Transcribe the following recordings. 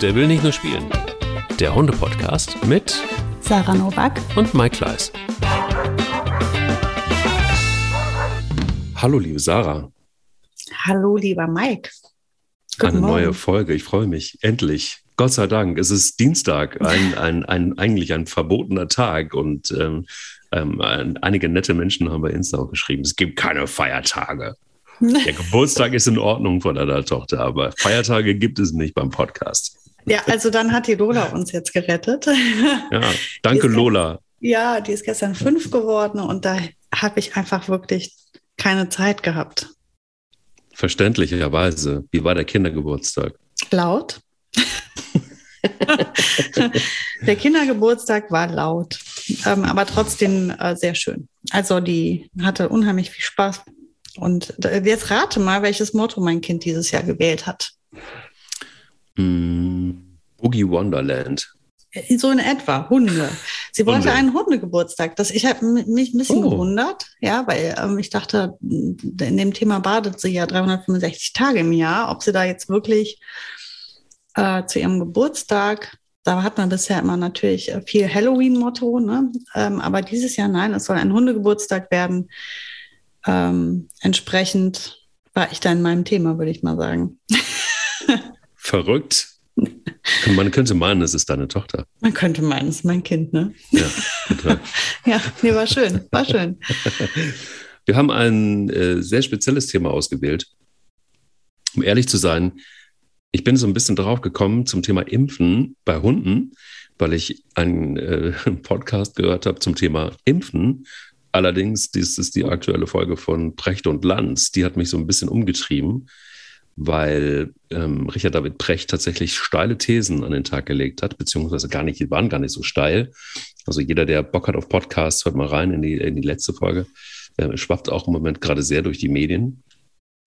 Der will nicht nur spielen. Der Hunde-Podcast mit Sarah Novak und Mike Kleiss. Hallo, liebe Sarah. Hallo, lieber Mike. Guten Eine Morgen. neue Folge. Ich freue mich. Endlich. Gott sei Dank. Es ist Dienstag, ein, ein, ein, eigentlich ein verbotener Tag. Und ähm, ähm, einige nette Menschen haben bei Insta auch geschrieben, es gibt keine Feiertage. Der Geburtstag ist in Ordnung von deiner Tochter, aber Feiertage gibt es nicht beim Podcast. Ja, also dann hat die Lola uns jetzt gerettet. Ja, danke Lola. Ja, die ist gestern fünf geworden und da habe ich einfach wirklich keine Zeit gehabt. Verständlicherweise. Wie war der Kindergeburtstag? Laut. der Kindergeburtstag war laut, ähm, aber trotzdem äh, sehr schön. Also die hatte unheimlich viel Spaß. Und jetzt rate mal, welches Motto mein Kind dieses Jahr gewählt hat. Mm, Boogie Wonderland. So in etwa, Hunde. Sie wollte Hunde. einen Hundegeburtstag. Das, ich habe mich ein bisschen oh. gewundert, ja, weil ähm, ich dachte, in dem Thema badet sie ja 365 Tage im Jahr, ob sie da jetzt wirklich äh, zu ihrem Geburtstag, da hat man bisher immer natürlich äh, viel Halloween-Motto, ne? Ähm, aber dieses Jahr nein, es soll ein Hundegeburtstag werden. Ähm, entsprechend war ich da in meinem Thema, würde ich mal sagen. Verrückt. Man könnte meinen, es ist deine Tochter. Man könnte meinen, es ist mein Kind, ne? Ja, total. ja, nee, war schön, war schön. Wir haben ein äh, sehr spezielles Thema ausgewählt. Um ehrlich zu sein, ich bin so ein bisschen drauf gekommen zum Thema Impfen bei Hunden, weil ich einen äh, Podcast gehört habe zum Thema Impfen. Allerdings, dies ist die aktuelle Folge von Precht und Lanz. Die hat mich so ein bisschen umgetrieben weil ähm, Richard David Precht tatsächlich steile Thesen an den Tag gelegt hat, beziehungsweise gar nicht, waren gar nicht so steil. Also jeder, der Bock hat auf Podcasts, hört mal rein in die, in die letzte Folge. Äh, schwappt auch im Moment gerade sehr durch die Medien.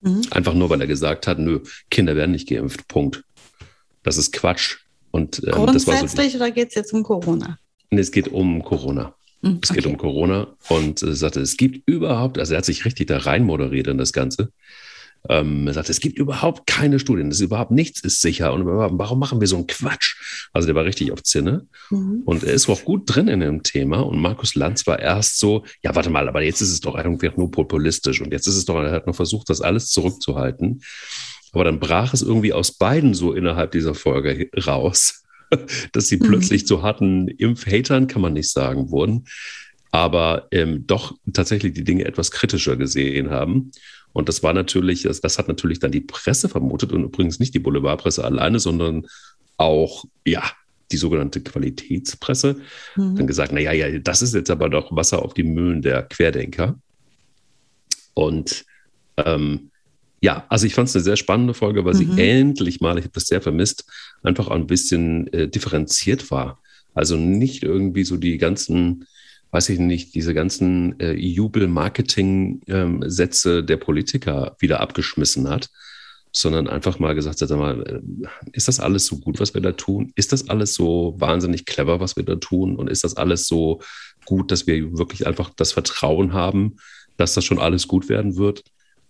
Mhm. Einfach nur, weil er gesagt hat, nö, Kinder werden nicht geimpft. Punkt. Das ist Quatsch. Und, ähm, Grundsätzlich so oder geht es jetzt um Corona? Nee, es geht um Corona. Mhm, es geht um Corona und äh, sagte, es gibt überhaupt, also er hat sich richtig da rein moderiert in das Ganze. Ähm, er sagt, es gibt überhaupt keine Studien, das ist überhaupt nichts ist sicher. Und warum machen wir so einen Quatsch? Also der war richtig auf Zinne. Mhm. Und er ist auch gut drin in dem Thema. Und Markus Lanz war erst so, ja, warte mal, aber jetzt ist es doch irgendwie nur populistisch. Und jetzt ist es doch, er hat noch versucht, das alles zurückzuhalten. Aber dann brach es irgendwie aus beiden so innerhalb dieser Folge raus, dass sie mhm. plötzlich zu harten Impfhatern, kann man nicht sagen, wurden, aber ähm, doch tatsächlich die Dinge etwas kritischer gesehen haben. Und das war natürlich, das, das hat natürlich dann die Presse vermutet und übrigens nicht die Boulevardpresse alleine, sondern auch, ja, die sogenannte Qualitätspresse. Mhm. Dann gesagt, naja, ja, das ist jetzt aber doch Wasser auf die Mühlen der Querdenker. Und ähm, ja, also ich fand es eine sehr spannende Folge, weil mhm. sie endlich mal, ich habe das sehr vermisst, einfach ein bisschen äh, differenziert war. Also nicht irgendwie so die ganzen weiß ich nicht, diese ganzen äh, Jubel-Marketing-Sätze ähm, der Politiker wieder abgeschmissen hat, sondern einfach mal gesagt hat, sag mal, äh, ist das alles so gut, was wir da tun? Ist das alles so wahnsinnig clever, was wir da tun? Und ist das alles so gut, dass wir wirklich einfach das Vertrauen haben, dass das schon alles gut werden wird?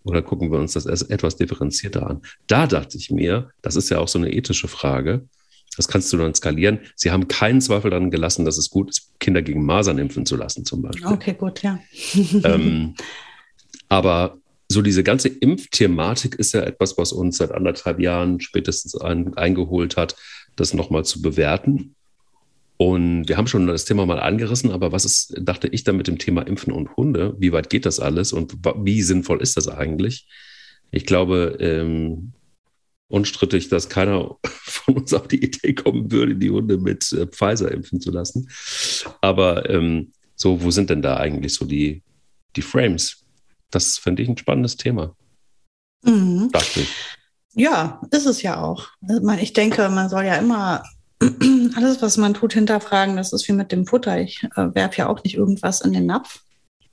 Oder gucken wir uns das etwas differenzierter an? Da dachte ich mir, das ist ja auch so eine ethische Frage. Das kannst du dann skalieren. Sie haben keinen Zweifel daran gelassen, dass es gut ist, Kinder gegen Masern impfen zu lassen, zum Beispiel. Okay, gut, ja. ähm, aber so diese ganze Impfthematik ist ja etwas, was uns seit anderthalb Jahren spätestens ein, eingeholt hat, das nochmal zu bewerten. Und wir haben schon das Thema mal angerissen, aber was ist, dachte ich dann mit dem Thema Impfen und Hunde? Wie weit geht das alles und wie sinnvoll ist das eigentlich? Ich glaube, ähm, unstrittig, dass keiner uns auf die Idee kommen würde, die Hunde mit äh, Pfizer impfen zu lassen. Aber ähm, so, wo sind denn da eigentlich so die, die Frames? Das finde ich ein spannendes Thema. Mhm. Dachte ich. Ja, ist es ja auch. Ich denke, man soll ja immer alles, was man tut, hinterfragen. Das ist wie mit dem Futter. Ich äh, werfe ja auch nicht irgendwas in den Napf.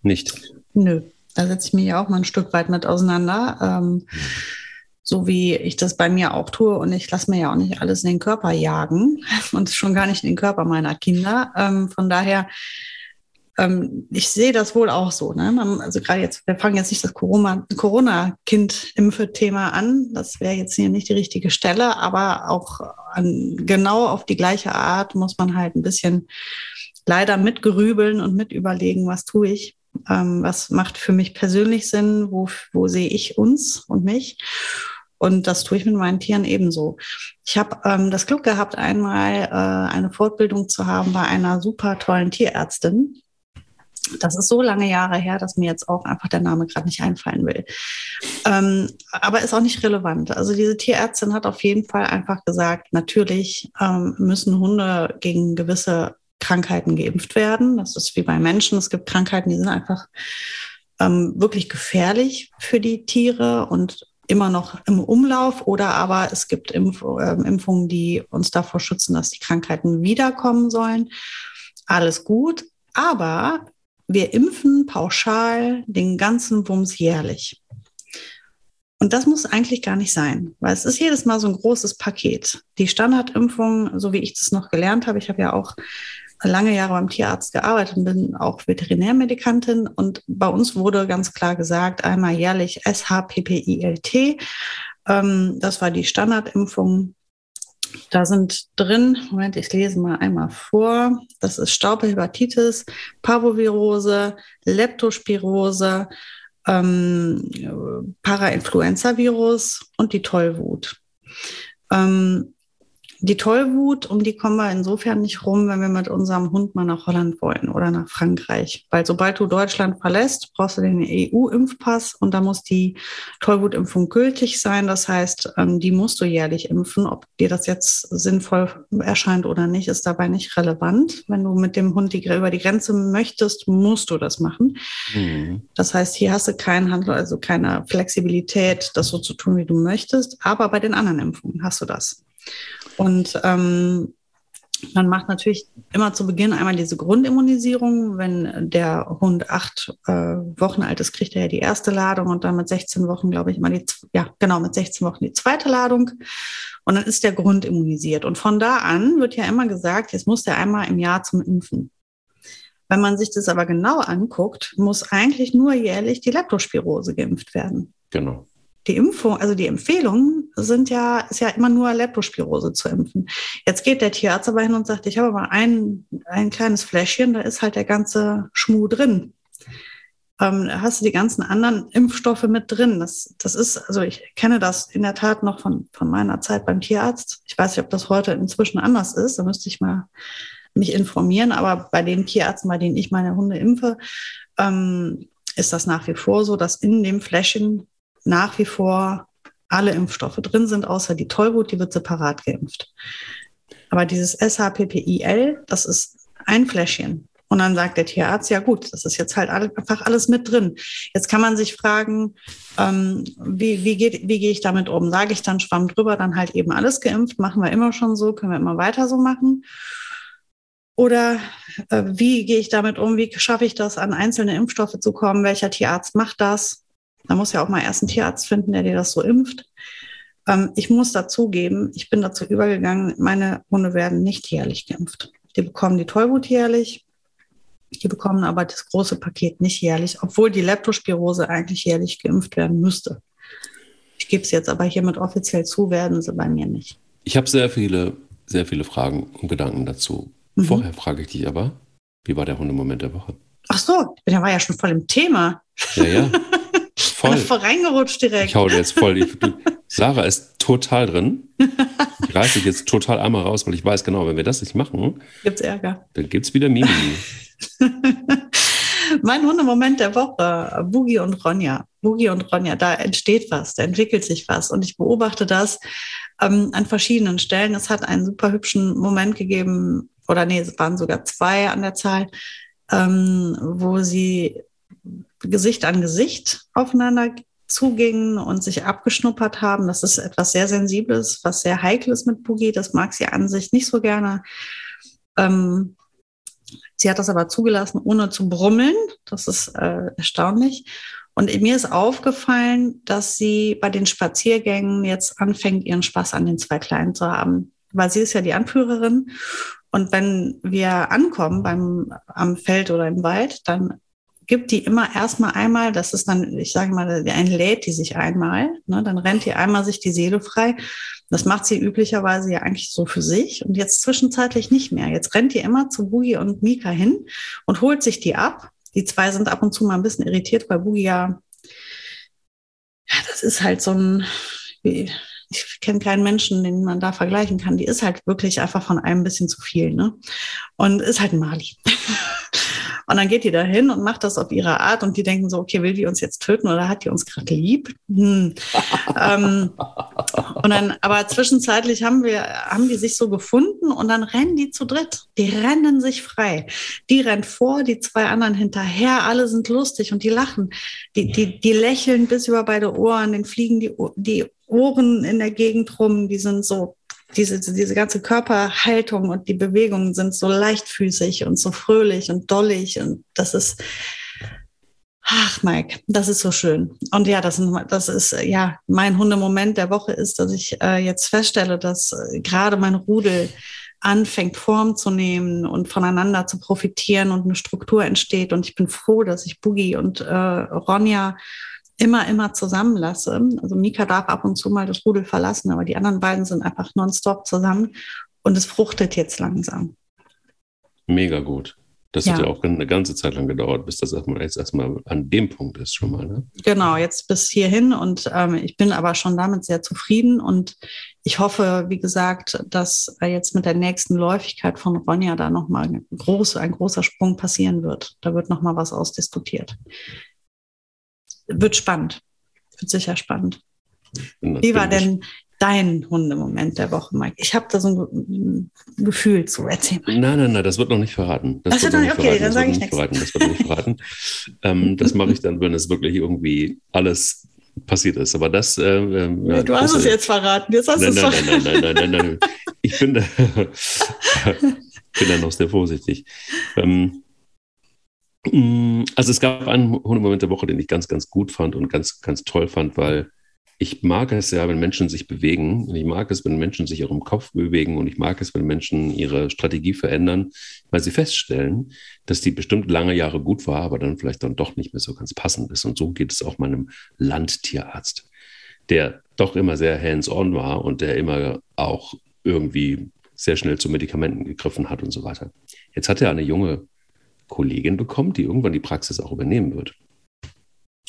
Nicht? Nö. Da setze ich mich ja auch mal ein Stück weit mit auseinander. Ähm, mhm so wie ich das bei mir auch tue. Und ich lasse mir ja auch nicht alles in den Körper jagen und schon gar nicht in den Körper meiner Kinder. Ähm, von daher ähm, ich sehe das wohl auch so. Ne? Man, also gerade jetzt, wir fangen jetzt nicht das Corona-Kind-Impfe-Thema an. Das wäre jetzt hier nicht die richtige Stelle, aber auch an, genau auf die gleiche Art muss man halt ein bisschen leider mitgerübeln und mit überlegen, was tue ich. Ähm, was macht für mich persönlich Sinn? Wo, wo sehe ich uns und mich? Und das tue ich mit meinen Tieren ebenso. Ich habe ähm, das Glück gehabt, einmal äh, eine Fortbildung zu haben bei einer super tollen Tierärztin. Das ist so lange Jahre her, dass mir jetzt auch einfach der Name gerade nicht einfallen will. Ähm, aber ist auch nicht relevant. Also diese Tierärztin hat auf jeden Fall einfach gesagt, natürlich ähm, müssen Hunde gegen gewisse Krankheiten geimpft werden. Das ist wie bei Menschen. Es gibt Krankheiten, die sind einfach ähm, wirklich gefährlich für die Tiere und immer noch im Umlauf oder aber es gibt Impf äh, Impfungen, die uns davor schützen, dass die Krankheiten wiederkommen sollen. Alles gut, aber wir impfen pauschal den ganzen Wumms jährlich. Und das muss eigentlich gar nicht sein, weil es ist jedes Mal so ein großes Paket. Die Standardimpfung, so wie ich das noch gelernt habe, ich habe ja auch lange Jahre beim Tierarzt gearbeitet und bin auch Veterinärmedikantin. Und bei uns wurde ganz klar gesagt, einmal jährlich SHPPILT. Ähm, das war die Standardimpfung. Da sind drin, Moment, ich lese mal einmal vor. Das ist Staubhepatitis, Parvovirose, Leptospirose, ähm, Parainfluenza-Virus und die Tollwut. Ähm, die Tollwut, um die kommen wir insofern nicht rum, wenn wir mit unserem Hund mal nach Holland wollen oder nach Frankreich. Weil sobald du Deutschland verlässt, brauchst du den EU-Impfpass und da muss die Tollwutimpfung gültig sein. Das heißt, ähm, die musst du jährlich impfen. Ob dir das jetzt sinnvoll erscheint oder nicht, ist dabei nicht relevant. Wenn du mit dem Hund die, über die Grenze möchtest, musst du das machen. Mhm. Das heißt, hier hast du keinen Handel, also keine Flexibilität, das so zu tun, wie du möchtest. Aber bei den anderen Impfungen hast du das. Und ähm, man macht natürlich immer zu Beginn einmal diese Grundimmunisierung. Wenn der Hund acht äh, Wochen alt ist, kriegt er ja die erste Ladung und dann mit 16 Wochen, glaube ich, immer die, ja, genau, mit 16 Wochen die zweite Ladung. Und dann ist der grundimmunisiert. Und von da an wird ja immer gesagt, jetzt muss der einmal im Jahr zum Impfen. Wenn man sich das aber genau anguckt, muss eigentlich nur jährlich die Leptospirose geimpft werden. Genau die Impfung, also die Empfehlungen sind ja, ist ja immer nur Leptospirose zu impfen. Jetzt geht der Tierarzt aber hin und sagt, ich habe aber ein, ein kleines Fläschchen, da ist halt der ganze Schmuh drin. Ähm, da hast du die ganzen anderen Impfstoffe mit drin. Das, das ist, also ich kenne das in der Tat noch von, von meiner Zeit beim Tierarzt. Ich weiß nicht, ob das heute inzwischen anders ist. Da müsste ich mal mich informieren. Aber bei den Tierärzten, bei denen ich meine Hunde impfe, ähm, ist das nach wie vor so, dass in dem Fläschchen nach wie vor alle Impfstoffe drin sind, außer die Tollwut, die wird separat geimpft. Aber dieses SHPPIL, das ist ein Fläschchen. Und dann sagt der Tierarzt, ja gut, das ist jetzt halt einfach alles mit drin. Jetzt kann man sich fragen, ähm, wie, wie, geht, wie gehe ich damit um? Sage ich dann Schwamm drüber, dann halt eben alles geimpft, machen wir immer schon so, können wir immer weiter so machen? Oder äh, wie gehe ich damit um? Wie schaffe ich das, an einzelne Impfstoffe zu kommen? Welcher Tierarzt macht das? Da muss ja auch mal erst einen Tierarzt finden, der dir das so impft. Ähm, ich muss dazugeben, ich bin dazu übergegangen, meine Hunde werden nicht jährlich geimpft. Die bekommen die Tollwut jährlich, die bekommen aber das große Paket nicht jährlich, obwohl die Leptospirose eigentlich jährlich geimpft werden müsste. Ich gebe es jetzt aber hiermit offiziell zu, werden sie bei mir nicht. Ich habe sehr viele, sehr viele Fragen und Gedanken dazu. Mhm. Vorher frage ich dich aber, wie war der Hundemoment der Woche? Ach so, der war ja schon voll im Thema. Ja, ja. voll. voll reingerutscht direkt. Ich hau dir jetzt voll. Ich, du, Sarah ist total drin. Ich reiße dich jetzt total einmal raus, weil ich weiß genau, wenn wir das nicht machen, gibt's Ärger. Dann gibt's wieder Mimi. mein Hundemoment der Woche, Boogie und Ronja. Boogie und Ronja, da entsteht was, da entwickelt sich was. Und ich beobachte das ähm, an verschiedenen Stellen. Es hat einen super hübschen Moment gegeben, oder nee, es waren sogar zwei an der Zahl, ähm, wo sie Gesicht an Gesicht aufeinander zugingen und sich abgeschnuppert haben. Das ist etwas sehr Sensibles, was sehr Heikles mit Boogie. Das mag sie an sich nicht so gerne. Ähm, sie hat das aber zugelassen, ohne zu brummeln. Das ist äh, erstaunlich. Und mir ist aufgefallen, dass sie bei den Spaziergängen jetzt anfängt, ihren Spaß an den zwei Kleinen zu haben. Weil sie ist ja die Anführerin Und wenn wir ankommen beim, am Feld oder im Wald, dann gibt die immer erstmal einmal, das ist dann, ich sage mal, ein lädt die sich einmal, ne, dann rennt die einmal sich die Seele frei. Das macht sie üblicherweise ja eigentlich so für sich und jetzt zwischenzeitlich nicht mehr. Jetzt rennt die immer zu Boogie und Mika hin und holt sich die ab. Die zwei sind ab und zu mal ein bisschen irritiert, weil Boogie ja, ja, das ist halt so ein, wie, ich kenne keinen Menschen, den man da vergleichen kann. Die ist halt wirklich einfach von einem ein bisschen zu viel, ne? Und ist halt ein Mali. Und dann geht die da hin und macht das auf ihre Art und die denken so, okay, will die uns jetzt töten oder hat die uns gerade lieb? Hm. ähm, und dann, aber zwischenzeitlich haben wir, haben die sich so gefunden und dann rennen die zu dritt. Die rennen sich frei. Die rennt vor, die zwei anderen hinterher, alle sind lustig und die lachen. Die, die, die lächeln bis über beide Ohren, den fliegen die, die Ohren in der Gegend rum, die sind so diese, diese ganze Körperhaltung und die Bewegungen sind so leichtfüßig und so fröhlich und dollig und das ist, ach Mike, das ist so schön. Und ja, das, das ist, ja, mein Hundemoment der Woche ist, dass ich äh, jetzt feststelle, dass äh, gerade mein Rudel anfängt Form zu nehmen und voneinander zu profitieren und eine Struktur entsteht. Und ich bin froh, dass ich Boogie und äh, Ronja immer, immer zusammenlasse. Also Mika darf ab und zu mal das Rudel verlassen, aber die anderen beiden sind einfach nonstop zusammen und es fruchtet jetzt langsam. Mega gut. Das ja. hat ja auch eine ganze Zeit lang gedauert, bis das erstmal, jetzt erstmal an dem Punkt ist schon mal. Ne? Genau, jetzt bis hierhin und ähm, ich bin aber schon damit sehr zufrieden und ich hoffe, wie gesagt, dass jetzt mit der nächsten Läufigkeit von Ronja da nochmal groß, ein großer Sprung passieren wird. Da wird nochmal was ausdiskutiert wird spannend. Wird sicher spannend. Wie war denn dein Hundemoment der Woche, Mike? Ich habe da so ein Gefühl zu erzählen. Nein, nein, nein, das wird noch nicht verraten. Das, wird noch nicht okay, verraten. dann sage ich nichts. Verraten. Das wird nicht verraten. ähm, das mache ich dann, wenn es wirklich irgendwie alles passiert ist. Aber das. Äh, äh, ja, du hast es jetzt verraten. Jetzt hast nein, nein, nein, nein, nein, nein, nein, nein. Ich bin da, bin da noch sehr vorsichtig. Ähm, also es gab einen Hundemoment der Woche, den ich ganz, ganz gut fand und ganz, ganz toll fand, weil ich mag es ja, wenn Menschen sich bewegen. Und ich mag es, wenn Menschen sich im Kopf bewegen. Und ich mag es, wenn Menschen ihre Strategie verändern, weil sie feststellen, dass die bestimmt lange Jahre gut war, aber dann vielleicht dann doch nicht mehr so ganz passend ist. Und so geht es auch meinem Landtierarzt, der doch immer sehr hands-on war und der immer auch irgendwie sehr schnell zu Medikamenten gegriffen hat und so weiter. Jetzt hat er eine junge Kollegin bekommt, die irgendwann die Praxis auch übernehmen wird.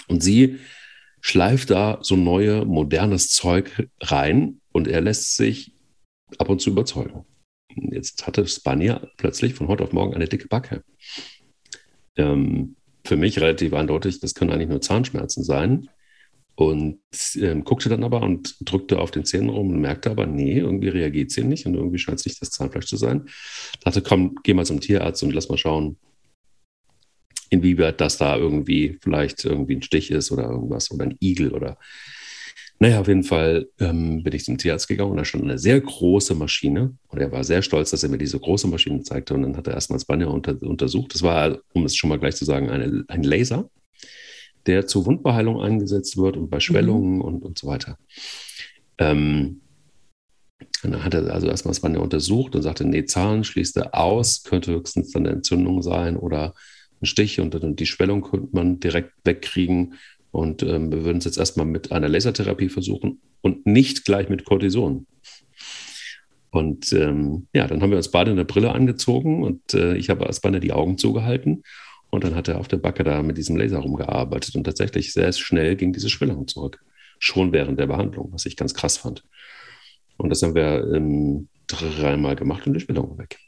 Und sie schleift da so neue, modernes Zeug rein und er lässt sich ab und zu überzeugen. Jetzt hatte Spanier plötzlich von heute auf morgen eine dicke Backe. Ähm, für mich relativ eindeutig, das können eigentlich nur Zahnschmerzen sein. Und ähm, guckte dann aber und drückte auf den Zähnen rum und merkte aber, nee, irgendwie reagiert sie nicht und irgendwie scheint es nicht das Zahnfleisch zu sein. Dachte, komm, geh mal zum Tierarzt und lass mal schauen, inwieweit das da irgendwie vielleicht irgendwie ein Stich ist oder irgendwas oder ein Igel oder naja, auf jeden Fall ähm, bin ich zum Tierarzt gegangen und da stand eine sehr große Maschine. Und er war sehr stolz, dass er mir diese große Maschine zeigte. Und dann hat er erstmal Spanier unter, untersucht. Das war, um es schon mal gleich zu sagen, eine, ein Laser, der zur Wundbeheilung eingesetzt wird und bei mhm. Schwellungen mhm. und, und so weiter. Ähm, und dann hat er also erstmal Spanier untersucht und sagte, nee, Zahlen schließt er aus, könnte höchstens dann eine Entzündung sein oder einen Stich und, und die Schwellung könnte man direkt wegkriegen. Und ähm, wir würden es jetzt erstmal mit einer Lasertherapie versuchen und nicht gleich mit Cortison. Und ähm, ja, dann haben wir uns beide eine Brille angezogen und äh, ich habe erst beinahe die Augen zugehalten. Und dann hat er auf der Backe da mit diesem Laser rumgearbeitet und tatsächlich sehr schnell ging diese Schwellung zurück. Schon während der Behandlung, was ich ganz krass fand. Und das haben wir ähm, dreimal gemacht und die Schwellung war weg.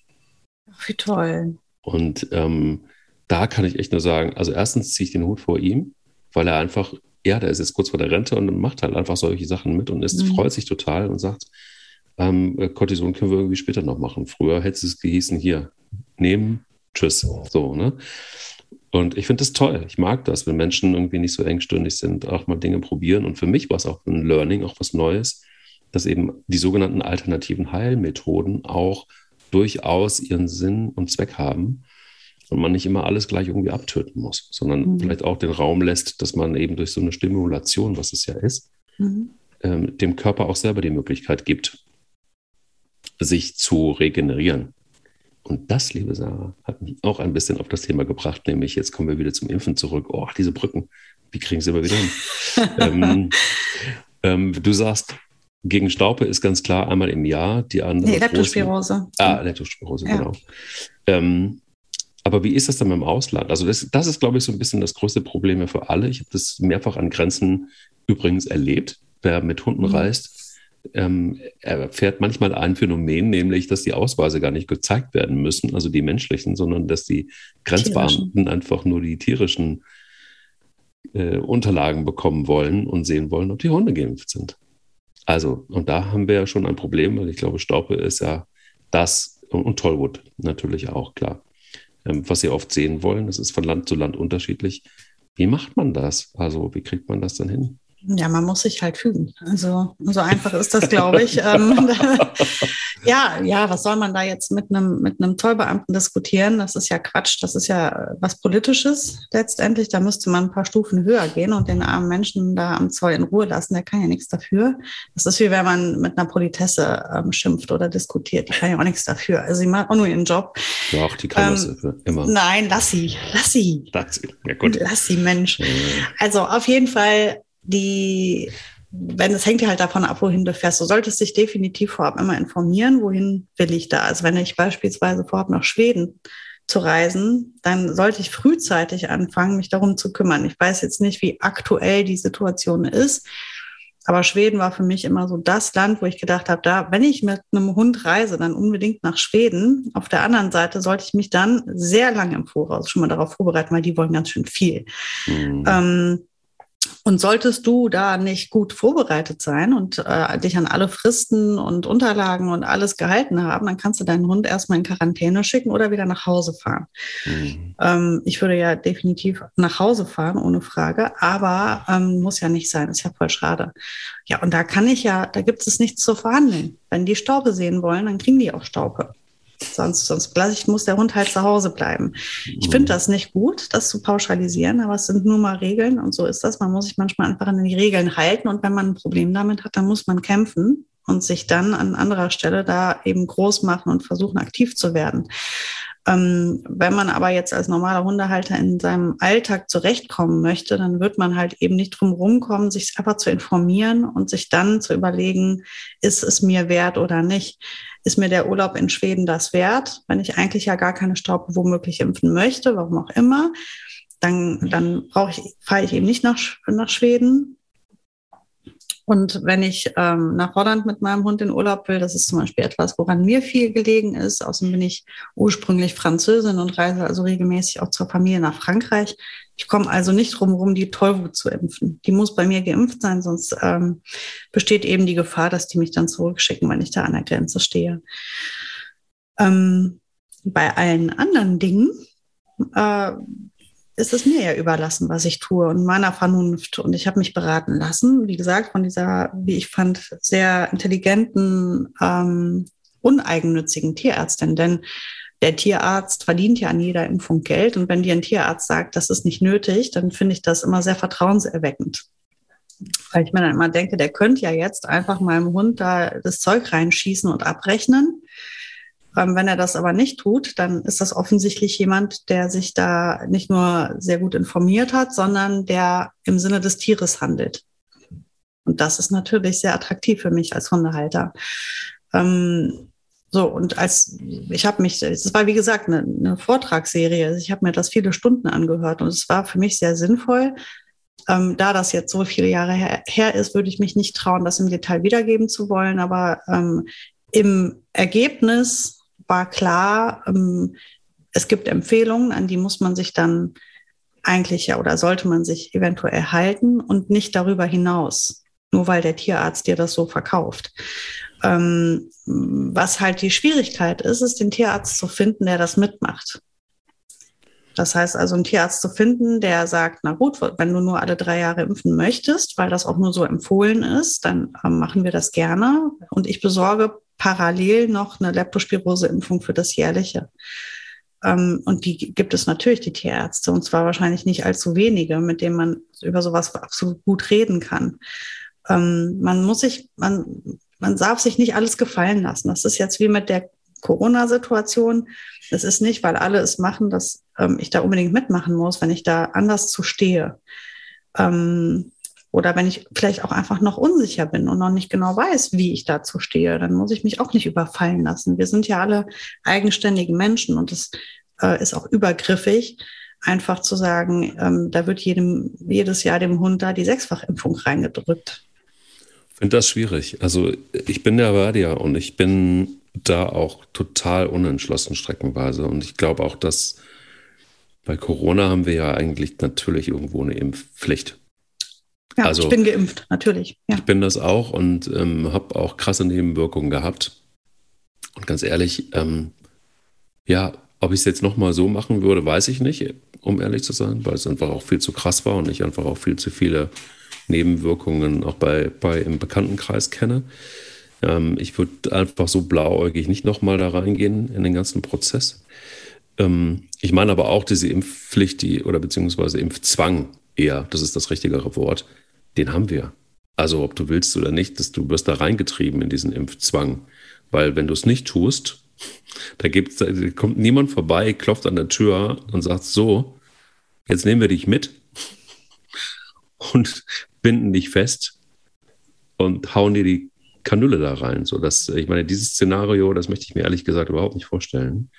wie toll. Und ähm, da kann ich echt nur sagen, also erstens ziehe ich den Hut vor ihm, weil er einfach, ja, der ist jetzt kurz vor der Rente und macht halt einfach solche Sachen mit und ist, mhm. freut sich total und sagt, ähm, äh, Cortison können wir irgendwie später noch machen. Früher hätte es gehießen, hier, nehmen, tschüss, so, ne? Und ich finde das toll. Ich mag das, wenn Menschen irgendwie nicht so engstirnig sind, auch mal Dinge probieren. Und für mich war es auch ein Learning, auch was Neues, dass eben die sogenannten alternativen Heilmethoden auch durchaus ihren Sinn und Zweck haben und man nicht immer alles gleich irgendwie abtöten muss, sondern mhm. vielleicht auch den Raum lässt, dass man eben durch so eine Stimulation, was es ja ist, mhm. ähm, dem Körper auch selber die Möglichkeit gibt, sich zu regenerieren. Und das, liebe Sarah, hat mich auch ein bisschen auf das Thema gebracht, nämlich jetzt kommen wir wieder zum Impfen zurück. Oh, diese Brücken, wie kriegen sie immer wieder hin? ähm, ähm, du sagst, gegen Staupe ist ganz klar einmal im Jahr die andere. Nee, Leptospirose. Ah, Leptospirose, ja. genau. Ähm, aber wie ist das dann im Ausland? Also das, das ist, glaube ich, so ein bisschen das größte Problem für alle. Ich habe das mehrfach an Grenzen übrigens erlebt. Wer mit Hunden mhm. reist, ähm, erfährt manchmal ein Phänomen, nämlich, dass die Ausweise gar nicht gezeigt werden müssen, also die menschlichen, sondern dass die Grenzbeamten tierischen. einfach nur die tierischen äh, Unterlagen bekommen wollen und sehen wollen, ob die Hunde geimpft sind. Also, und da haben wir ja schon ein Problem, weil ich glaube, Staupe ist ja das und Tollwood natürlich auch, klar. Ähm, was sie oft sehen wollen, das ist von Land zu Land unterschiedlich. Wie macht man das? Also, wie kriegt man das dann hin? Ja, man muss sich halt fügen. Also so einfach ist das, glaube ich. ähm, ja, ja, was soll man da jetzt mit einem mit einem Zollbeamten diskutieren? Das ist ja Quatsch. Das ist ja was Politisches letztendlich. Da müsste man ein paar Stufen höher gehen und den armen Menschen da am Zoll in Ruhe lassen. Der kann ja nichts dafür. Das ist wie wenn man mit einer Politesse ähm, schimpft oder diskutiert. Die kann ja auch nichts dafür. Also sie macht auch nur ihren Job. Doch, die kann ähm, das immer. Nein, lass sie, lass sie. Lass sie. Ja, gut. Lass sie, Mensch. Also auf jeden Fall die, wenn es hängt ja halt davon ab, wohin du fährst. Du solltest dich definitiv vorab immer informieren, wohin will ich da. Also wenn ich beispielsweise vorab nach Schweden zu reisen, dann sollte ich frühzeitig anfangen, mich darum zu kümmern. Ich weiß jetzt nicht, wie aktuell die Situation ist, aber Schweden war für mich immer so das Land, wo ich gedacht habe, da, wenn ich mit einem Hund reise, dann unbedingt nach Schweden. Auf der anderen Seite sollte ich mich dann sehr lange im Voraus schon mal darauf vorbereiten, weil die wollen ganz schön viel. Mhm. Ähm, und solltest du da nicht gut vorbereitet sein und äh, dich an alle Fristen und Unterlagen und alles gehalten haben, dann kannst du deinen Hund erstmal in Quarantäne schicken oder wieder nach Hause fahren. Mhm. Ähm, ich würde ja definitiv nach Hause fahren, ohne Frage, aber ähm, muss ja nicht sein, ist ja voll schade. Ja, und da kann ich ja, da gibt es nichts zu verhandeln. Wenn die Staube sehen wollen, dann kriegen die auch Staube. Sonst, sonst ich, muss der Hund halt zu Hause bleiben. Ich finde mhm. das nicht gut, das zu pauschalisieren, aber es sind nur mal Regeln und so ist das. Man muss sich manchmal einfach an die Regeln halten und wenn man ein Problem damit hat, dann muss man kämpfen und sich dann an anderer Stelle da eben groß machen und versuchen, aktiv zu werden. Ähm, wenn man aber jetzt als normaler Hundehalter in seinem Alltag zurechtkommen möchte, dann wird man halt eben nicht drum rumkommen, sich einfach zu informieren und sich dann zu überlegen, ist es mir wert oder nicht ist mir der Urlaub in Schweden das wert, wenn ich eigentlich ja gar keine Staube womöglich impfen möchte, warum auch immer, dann, dann brauche ich, fahre ich eben nicht nach, nach Schweden. Und wenn ich ähm, nach Holland mit meinem Hund in Urlaub will, das ist zum Beispiel etwas, woran mir viel gelegen ist. Außerdem bin ich ursprünglich Französin und reise also regelmäßig auch zur Familie nach Frankreich. Ich komme also nicht drum herum, die Tollwut zu impfen. Die muss bei mir geimpft sein, sonst ähm, besteht eben die Gefahr, dass die mich dann zurückschicken, wenn ich da an der Grenze stehe. Ähm, bei allen anderen Dingen äh, ist es mir ja überlassen, was ich tue und meiner Vernunft. Und ich habe mich beraten lassen, wie gesagt, von dieser, wie ich fand, sehr intelligenten, ähm, uneigennützigen Tierärztin. Denn der Tierarzt verdient ja an jeder Impfung Geld. Und wenn dir ein Tierarzt sagt, das ist nicht nötig, dann finde ich das immer sehr vertrauenserweckend. Weil ich mir dann immer denke, der könnte ja jetzt einfach meinem Hund da das Zeug reinschießen und abrechnen. Ähm, wenn er das aber nicht tut, dann ist das offensichtlich jemand, der sich da nicht nur sehr gut informiert hat, sondern der im Sinne des Tieres handelt. Und das ist natürlich sehr attraktiv für mich als Hundehalter. Ähm, so, und als ich habe mich, es war wie gesagt eine, eine Vortragsserie, ich habe mir das viele Stunden angehört und es war für mich sehr sinnvoll. Ähm, da das jetzt so viele Jahre her, her, ist, würde ich mich nicht trauen, das im Detail wiedergeben zu wollen, aber ähm, im Ergebnis war klar, ähm, es gibt Empfehlungen, an die muss man sich dann eigentlich ja oder sollte man sich eventuell halten und nicht darüber hinaus, nur weil der Tierarzt dir das so verkauft. Ähm, was halt die Schwierigkeit ist, ist den Tierarzt zu finden, der das mitmacht. Das heißt also, einen Tierarzt zu finden, der sagt, na gut, wenn du nur alle drei Jahre impfen möchtest, weil das auch nur so empfohlen ist, dann äh, machen wir das gerne. Und ich besorge parallel noch eine Leptospirose-Impfung für das jährliche. Ähm, und die gibt es natürlich, die Tierärzte, und zwar wahrscheinlich nicht allzu wenige, mit denen man über sowas absolut gut reden kann. Ähm, man muss sich, man man darf sich nicht alles gefallen lassen. Das ist jetzt wie mit der Corona-Situation. Es ist nicht, weil alle es machen, dass ähm, ich da unbedingt mitmachen muss, wenn ich da anders zu stehe. Ähm, oder wenn ich vielleicht auch einfach noch unsicher bin und noch nicht genau weiß, wie ich dazu stehe, dann muss ich mich auch nicht überfallen lassen. Wir sind ja alle eigenständige Menschen und es äh, ist auch übergriffig, einfach zu sagen, ähm, da wird jedem, jedes Jahr dem Hund da die Sechsfachimpfung reingedrückt. Ich finde das schwierig. Also ich bin der Vadia und ich bin da auch total unentschlossen streckenweise. Und ich glaube auch, dass bei Corona haben wir ja eigentlich natürlich irgendwo eine Impfpflicht. Ja, also, ich bin geimpft, natürlich. Ja. Ich bin das auch und ähm, habe auch krasse Nebenwirkungen gehabt. Und ganz ehrlich, ähm, ja, ob ich es jetzt nochmal so machen würde, weiß ich nicht, um ehrlich zu sein, weil es einfach auch viel zu krass war und ich einfach auch viel zu viele Nebenwirkungen auch bei, bei im Bekanntenkreis kenne. Ähm, ich würde einfach so blauäugig nicht nochmal da reingehen in den ganzen Prozess. Ähm, ich meine aber auch diese Impfpflicht, die, oder beziehungsweise Impfzwang eher, das ist das richtigere Wort, den haben wir. Also ob du willst oder nicht, dass du wirst da reingetrieben in diesen Impfzwang. Weil wenn du es nicht tust, da, gibt's, da kommt niemand vorbei, klopft an der Tür und sagt so, jetzt nehmen wir dich mit und binden dich fest und hauen dir die Kanüle da rein. So dass, ich meine, dieses Szenario, das möchte ich mir ehrlich gesagt überhaupt nicht vorstellen.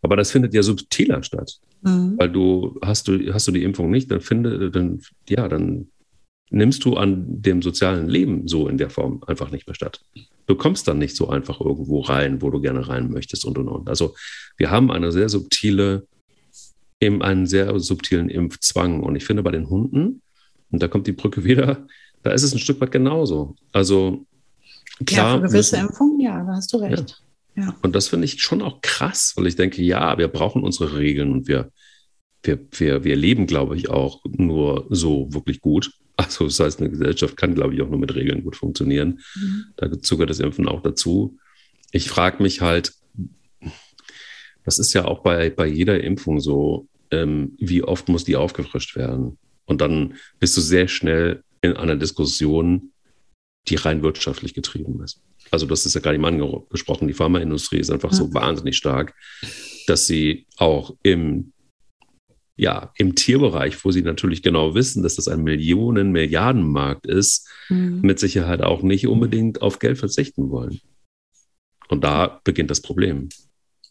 Aber das findet ja subtiler statt. Mhm. Weil du hast du hast du die Impfung nicht, dann finde dann ja, dann nimmst du an dem sozialen Leben so in der Form einfach nicht mehr statt. Du kommst dann nicht so einfach irgendwo rein, wo du gerne rein möchtest und und und. Also wir haben eine sehr subtile, eben einen sehr subtilen Impfzwang. Und ich finde bei den Hunden, und da kommt die Brücke wieder, da ist es ein Stück weit genauso. Also klar. Ja, für gewisse müssen, Impfungen, ja, da hast du recht. Ja. ja. Und das finde ich schon auch krass, weil ich denke, ja, wir brauchen unsere Regeln und wir, wir, wir, wir leben, glaube ich, auch nur so wirklich gut. Also das heißt, eine Gesellschaft kann, glaube ich, auch nur mit Regeln gut funktionieren. Mhm. Dazu gehört das Impfen auch dazu. Ich frage mich halt, das ist ja auch bei, bei jeder Impfung so, ähm, wie oft muss die aufgefrischt werden? Und dann bist du sehr schnell in einer Diskussion, die rein wirtschaftlich getrieben ist. Also das ist ja gar nicht mal angesprochen. Die Pharmaindustrie ist einfach ja. so wahnsinnig stark, dass sie auch im ja, im Tierbereich, wo sie natürlich genau wissen, dass das ein Millionen, Milliardenmarkt ist, mhm. mit Sicherheit auch nicht unbedingt auf Geld verzichten wollen. Und da beginnt das Problem.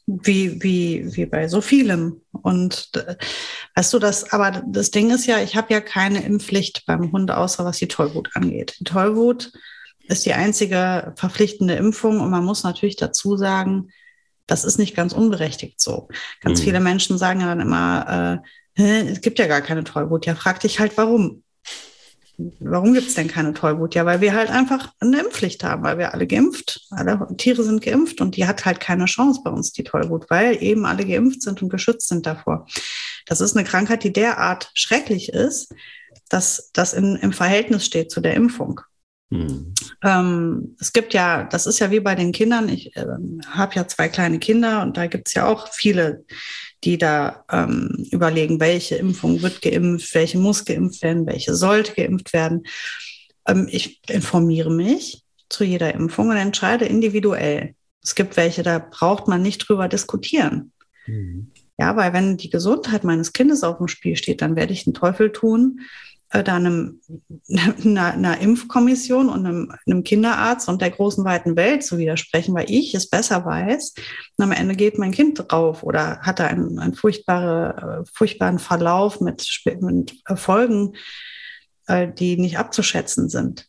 Wie, wie, wie bei so vielem. Und äh, weißt du, das, aber das Ding ist ja, ich habe ja keine Impfpflicht beim Hund, außer was die Tollwut angeht. Die Tollwut ist die einzige verpflichtende Impfung und man muss natürlich dazu sagen, das ist nicht ganz unberechtigt so. Ganz mhm. viele Menschen sagen ja dann immer, äh, es gibt ja gar keine Tollwut. Ja, frag dich halt, warum. Warum gibt es denn keine Tollwut? Ja, weil wir halt einfach eine Impfpflicht haben, weil wir alle geimpft, alle Tiere sind geimpft und die hat halt keine Chance bei uns, die Tollwut, weil eben alle geimpft sind und geschützt sind davor. Das ist eine Krankheit, die derart schrecklich ist, dass das in, im Verhältnis steht zu der Impfung. Mhm. Ähm, es gibt ja, das ist ja wie bei den Kindern, ich äh, habe ja zwei kleine Kinder und da gibt es ja auch viele, die da ähm, überlegen, welche Impfung wird geimpft, welche muss geimpft werden, welche sollte geimpft werden. Ähm, ich informiere mich zu jeder Impfung und entscheide individuell. Es gibt welche, da braucht man nicht drüber diskutieren. Mhm. Ja, weil wenn die Gesundheit meines Kindes auf dem Spiel steht, dann werde ich den Teufel tun, da einem, einer, einer Impfkommission und einem, einem, Kinderarzt und der großen weiten Welt zu widersprechen, weil ich es besser weiß. Und am Ende geht mein Kind drauf oder hat da einen, einen furchtbare, äh, furchtbaren Verlauf mit, mit Folgen, äh, die nicht abzuschätzen sind.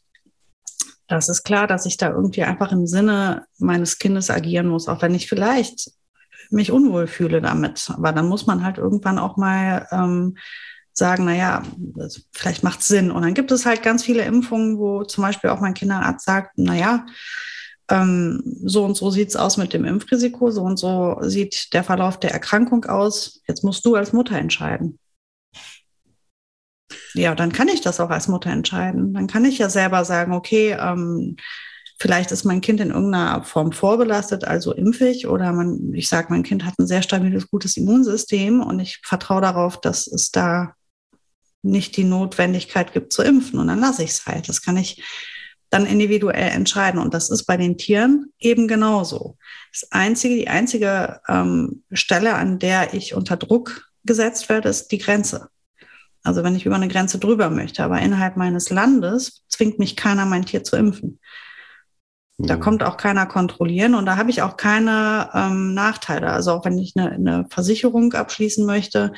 Das ist klar, dass ich da irgendwie einfach im Sinne meines Kindes agieren muss, auch wenn ich vielleicht mich unwohl fühle damit. Aber dann muss man halt irgendwann auch mal ähm, sagen, naja, vielleicht macht es Sinn. Und dann gibt es halt ganz viele Impfungen, wo zum Beispiel auch mein Kinderarzt sagt, naja, ähm, so und so sieht es aus mit dem Impfrisiko, so und so sieht der Verlauf der Erkrankung aus. Jetzt musst du als Mutter entscheiden. Ja, dann kann ich das auch als Mutter entscheiden. Dann kann ich ja selber sagen, okay, ähm, vielleicht ist mein Kind in irgendeiner Form vorbelastet, also impfig, oder man, ich sage, mein Kind hat ein sehr stabiles, gutes Immunsystem und ich vertraue darauf, dass es da nicht die Notwendigkeit gibt zu impfen. Und dann lasse ich es halt. Das kann ich dann individuell entscheiden. Und das ist bei den Tieren eben genauso. Das einzige, die einzige ähm, Stelle, an der ich unter Druck gesetzt werde, ist die Grenze. Also wenn ich über eine Grenze drüber möchte, aber innerhalb meines Landes zwingt mich keiner, mein Tier zu impfen. Da mhm. kommt auch keiner kontrollieren und da habe ich auch keine ähm, Nachteile. Also auch wenn ich eine, eine Versicherung abschließen möchte,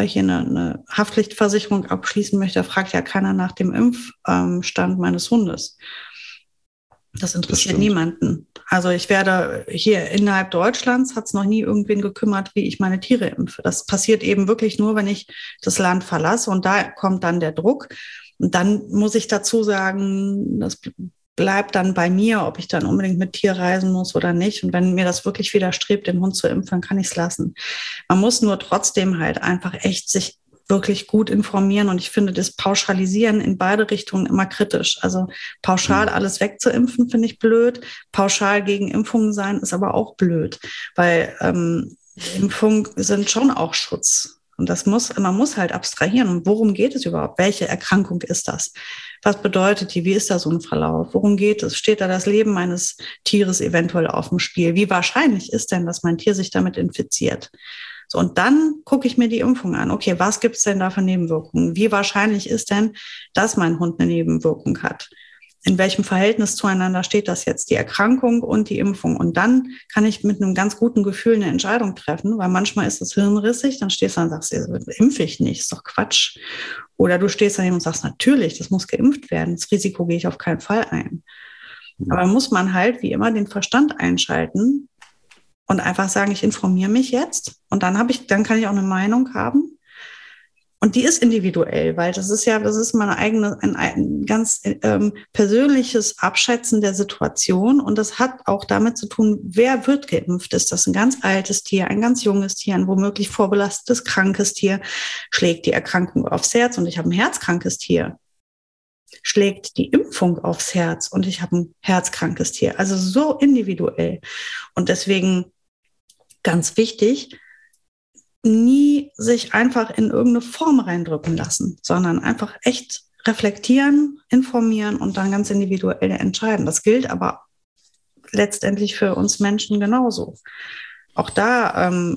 hier eine, eine Haftpflichtversicherung abschließen möchte, fragt ja keiner nach dem Impfstand meines Hundes. Das interessiert das niemanden. Also ich werde hier innerhalb Deutschlands hat es noch nie irgendwen gekümmert, wie ich meine Tiere impfe. Das passiert eben wirklich nur, wenn ich das Land verlasse und da kommt dann der Druck. Und dann muss ich dazu sagen, das bleibt dann bei mir, ob ich dann unbedingt mit Tier reisen muss oder nicht. Und wenn mir das wirklich widerstrebt, den Hund zu impfen, kann ich es lassen. Man muss nur trotzdem halt einfach echt sich wirklich gut informieren. Und ich finde das Pauschalisieren in beide Richtungen immer kritisch. Also pauschal mhm. alles wegzuimpfen, finde ich blöd. Pauschal gegen Impfungen sein ist aber auch blöd, weil ähm, Impfungen sind schon auch Schutz. Und das muss, man muss halt abstrahieren. Worum geht es überhaupt? Welche Erkrankung ist das? Was bedeutet die? Wie ist da so ein Verlauf? Worum geht es? Steht da das Leben meines Tieres eventuell auf dem Spiel? Wie wahrscheinlich ist denn, dass mein Tier sich damit infiziert? So, und dann gucke ich mir die Impfung an. Okay, was gibt es denn da für Nebenwirkungen? Wie wahrscheinlich ist denn, dass mein Hund eine Nebenwirkung hat? In welchem Verhältnis zueinander steht das jetzt, die Erkrankung und die Impfung? Und dann kann ich mit einem ganz guten Gefühl eine Entscheidung treffen, weil manchmal ist das hirnrissig, dann stehst du und sagst, impfe ich nicht, ist doch Quatsch. Oder du stehst daneben und sagst, natürlich, das muss geimpft werden, das Risiko gehe ich auf keinen Fall ein. Aber muss man halt wie immer den Verstand einschalten und einfach sagen, ich informiere mich jetzt und dann habe ich, dann kann ich auch eine Meinung haben. Und die ist individuell, weil das ist ja, das ist meine eigene, ein, ein ganz ähm, persönliches Abschätzen der Situation. Und das hat auch damit zu tun, wer wird geimpft. Ist das ein ganz altes Tier, ein ganz junges Tier, ein womöglich vorbelastetes, krankes Tier? Schlägt die Erkrankung aufs Herz und ich habe ein herzkrankes Tier? schlägt die Impfung aufs Herz und ich habe ein herzkrankes Tier. Also so individuell. Und deswegen ganz wichtig, nie sich einfach in irgendeine Form reindrücken lassen, sondern einfach echt reflektieren, informieren und dann ganz individuell entscheiden. Das gilt aber letztendlich für uns Menschen genauso. Auch da, ähm,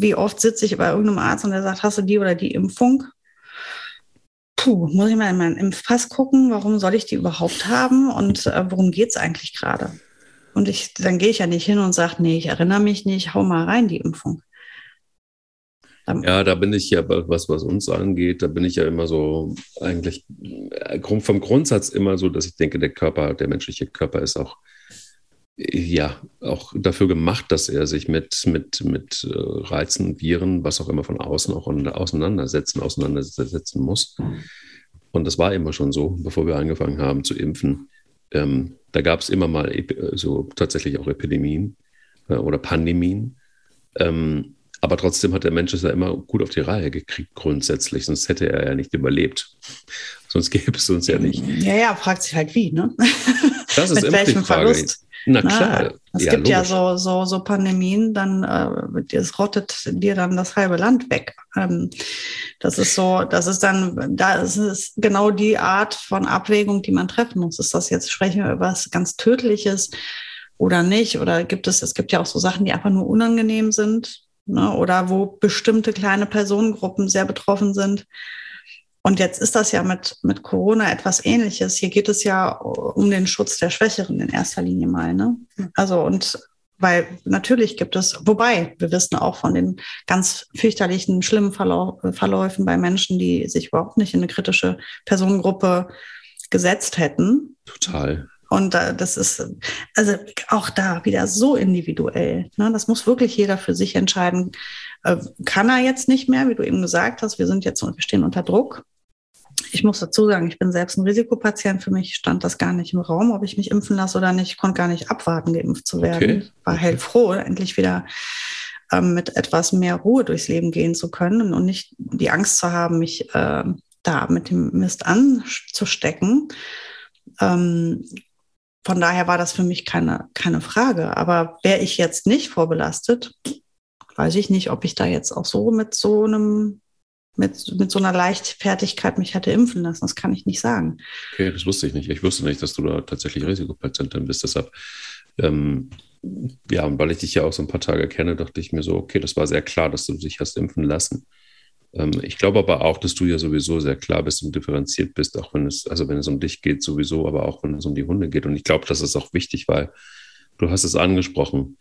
wie oft sitze ich bei irgendeinem Arzt und der sagt, hast du die oder die Impfung? Puh, muss ich mal in meinen Impfpass gucken, warum soll ich die überhaupt haben und äh, worum geht es eigentlich gerade? Und ich, dann gehe ich ja nicht hin und sage, nee, ich erinnere mich nicht, hau mal rein die Impfung. Ja, da bin ich ja, was, was uns angeht, da bin ich ja immer so eigentlich äh, vom Grundsatz immer so, dass ich denke, der Körper, der menschliche Körper ist auch, ja, auch dafür gemacht, dass er sich mit, mit, mit äh, Reizen, Viren, was auch immer von außen auch auseinandersetzen, auseinandersetzen muss. Und das war immer schon so, bevor wir angefangen haben zu impfen. Ähm, da gab es immer mal so tatsächlich auch Epidemien äh, oder Pandemien. Ähm, aber trotzdem hat der Mensch es ja immer gut auf die Reihe gekriegt, grundsätzlich. Sonst hätte er ja nicht überlebt. Sonst gäbe es uns ja nicht. Ja, ja, fragt sich halt wie, ne? Das ist Mit welchem Verlust? Na klar. Na, es ja, gibt logisch. ja so, so, so Pandemien, dann äh, es rottet dir dann das halbe Land weg. Ähm, das ist so, das ist dann, da ist es genau die Art von Abwägung, die man treffen muss. Ist das jetzt, sprechen wir über was ganz Tödliches oder nicht? Oder gibt es, es gibt ja auch so Sachen, die einfach nur unangenehm sind, ne? oder wo bestimmte kleine Personengruppen sehr betroffen sind. Und jetzt ist das ja mit, mit Corona etwas ähnliches. Hier geht es ja um den Schutz der Schwächeren in erster Linie mal. Ne? Also und weil natürlich gibt es, wobei wir wissen auch von den ganz fürchterlichen, schlimmen Verlau Verläufen bei Menschen, die sich überhaupt nicht in eine kritische Personengruppe gesetzt hätten. Total. Und äh, das ist also auch da wieder so individuell. Ne? Das muss wirklich jeder für sich entscheiden. Äh, kann er jetzt nicht mehr, wie du eben gesagt hast, wir sind jetzt, wir stehen unter Druck. Ich muss dazu sagen, ich bin selbst ein Risikopatient. Für mich stand das gar nicht im Raum, ob ich mich impfen lasse oder nicht. Ich konnte gar nicht abwarten, geimpft zu werden. Okay. War okay. hellfroh, endlich wieder ähm, mit etwas mehr Ruhe durchs Leben gehen zu können und nicht die Angst zu haben, mich äh, da mit dem Mist anzustecken. Ähm, von daher war das für mich keine, keine Frage. Aber wäre ich jetzt nicht vorbelastet, weiß ich nicht, ob ich da jetzt auch so mit so einem mit, mit so einer Leichtfertigkeit mich hätte impfen lassen. Das kann ich nicht sagen. Okay, das wusste ich nicht. Ich wusste nicht, dass du da tatsächlich Risikopatientin bist. Deshalb, ähm, ja, und weil ich dich ja auch so ein paar Tage kenne, dachte ich mir so, okay, das war sehr klar, dass du dich hast impfen lassen. Ähm, ich glaube aber auch, dass du ja sowieso sehr klar bist und differenziert bist, auch wenn es, also wenn es um dich geht, sowieso, aber auch wenn es um die Hunde geht. Und ich glaube, das ist auch wichtig, weil du hast es angesprochen.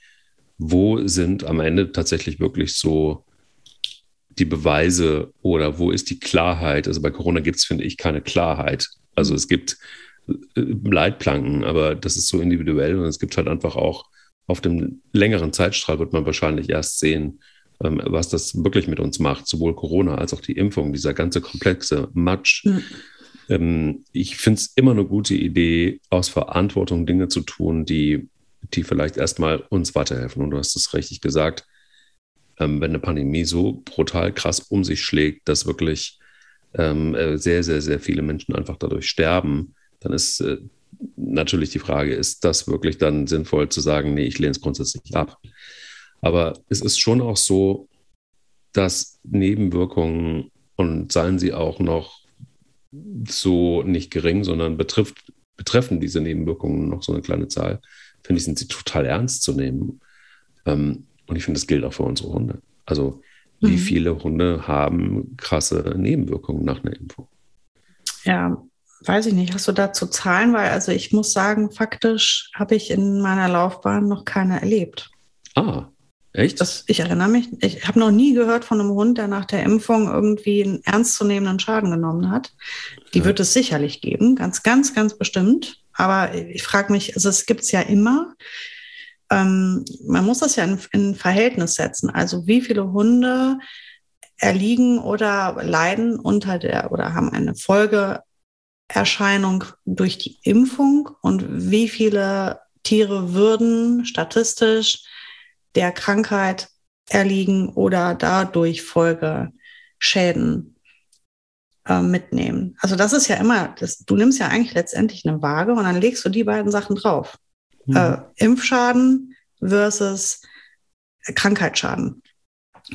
Wo sind am Ende tatsächlich wirklich so die Beweise oder wo ist die Klarheit? Also bei Corona gibt es, finde ich, keine Klarheit. Also es gibt äh, Leitplanken, aber das ist so individuell und es gibt halt einfach auch auf dem längeren Zeitstrahl wird man wahrscheinlich erst sehen, was das wirklich mit uns macht, sowohl Corona als auch die Impfung, dieser ganze komplexe Matsch. Mhm. ich finde es immer eine gute Idee, aus Verantwortung Dinge zu tun, die, die vielleicht erstmal uns weiterhelfen. Und du hast es richtig gesagt, ähm, wenn eine Pandemie so brutal krass um sich schlägt, dass wirklich ähm, äh, sehr, sehr, sehr viele Menschen einfach dadurch sterben, dann ist äh, natürlich die Frage, ist das wirklich dann sinnvoll zu sagen, nee, ich lehne es grundsätzlich ab. Aber es ist schon auch so, dass Nebenwirkungen und seien sie auch noch so nicht gering, sondern betrifft, betreffen diese Nebenwirkungen noch so eine kleine Zahl, finde ich, sind sie total ernst zu nehmen. Ähm, und ich finde, das gilt auch für unsere Hunde. Also, wie mhm. viele Hunde haben krasse Nebenwirkungen nach einer Impfung? Ja, weiß ich nicht. Hast du dazu Zahlen? Weil, also ich muss sagen, faktisch habe ich in meiner Laufbahn noch keine erlebt. Ah, echt? Das, ich erinnere mich, ich habe noch nie gehört von einem Hund, der nach der Impfung irgendwie einen ernstzunehmenden Schaden genommen hat. Die ja. wird es sicherlich geben, ganz, ganz, ganz bestimmt. Aber ich frage mich, also es gibt es ja immer ähm, man muss das ja in, in Verhältnis setzen. Also wie viele Hunde erliegen oder leiden unter der oder haben eine Folgeerscheinung durch die Impfung und wie viele Tiere würden statistisch der Krankheit erliegen oder dadurch Folgeschäden äh, mitnehmen. Also das ist ja immer, das, du nimmst ja eigentlich letztendlich eine Waage und dann legst du die beiden Sachen drauf mhm. äh, Impfschaden versus Krankheitsschaden.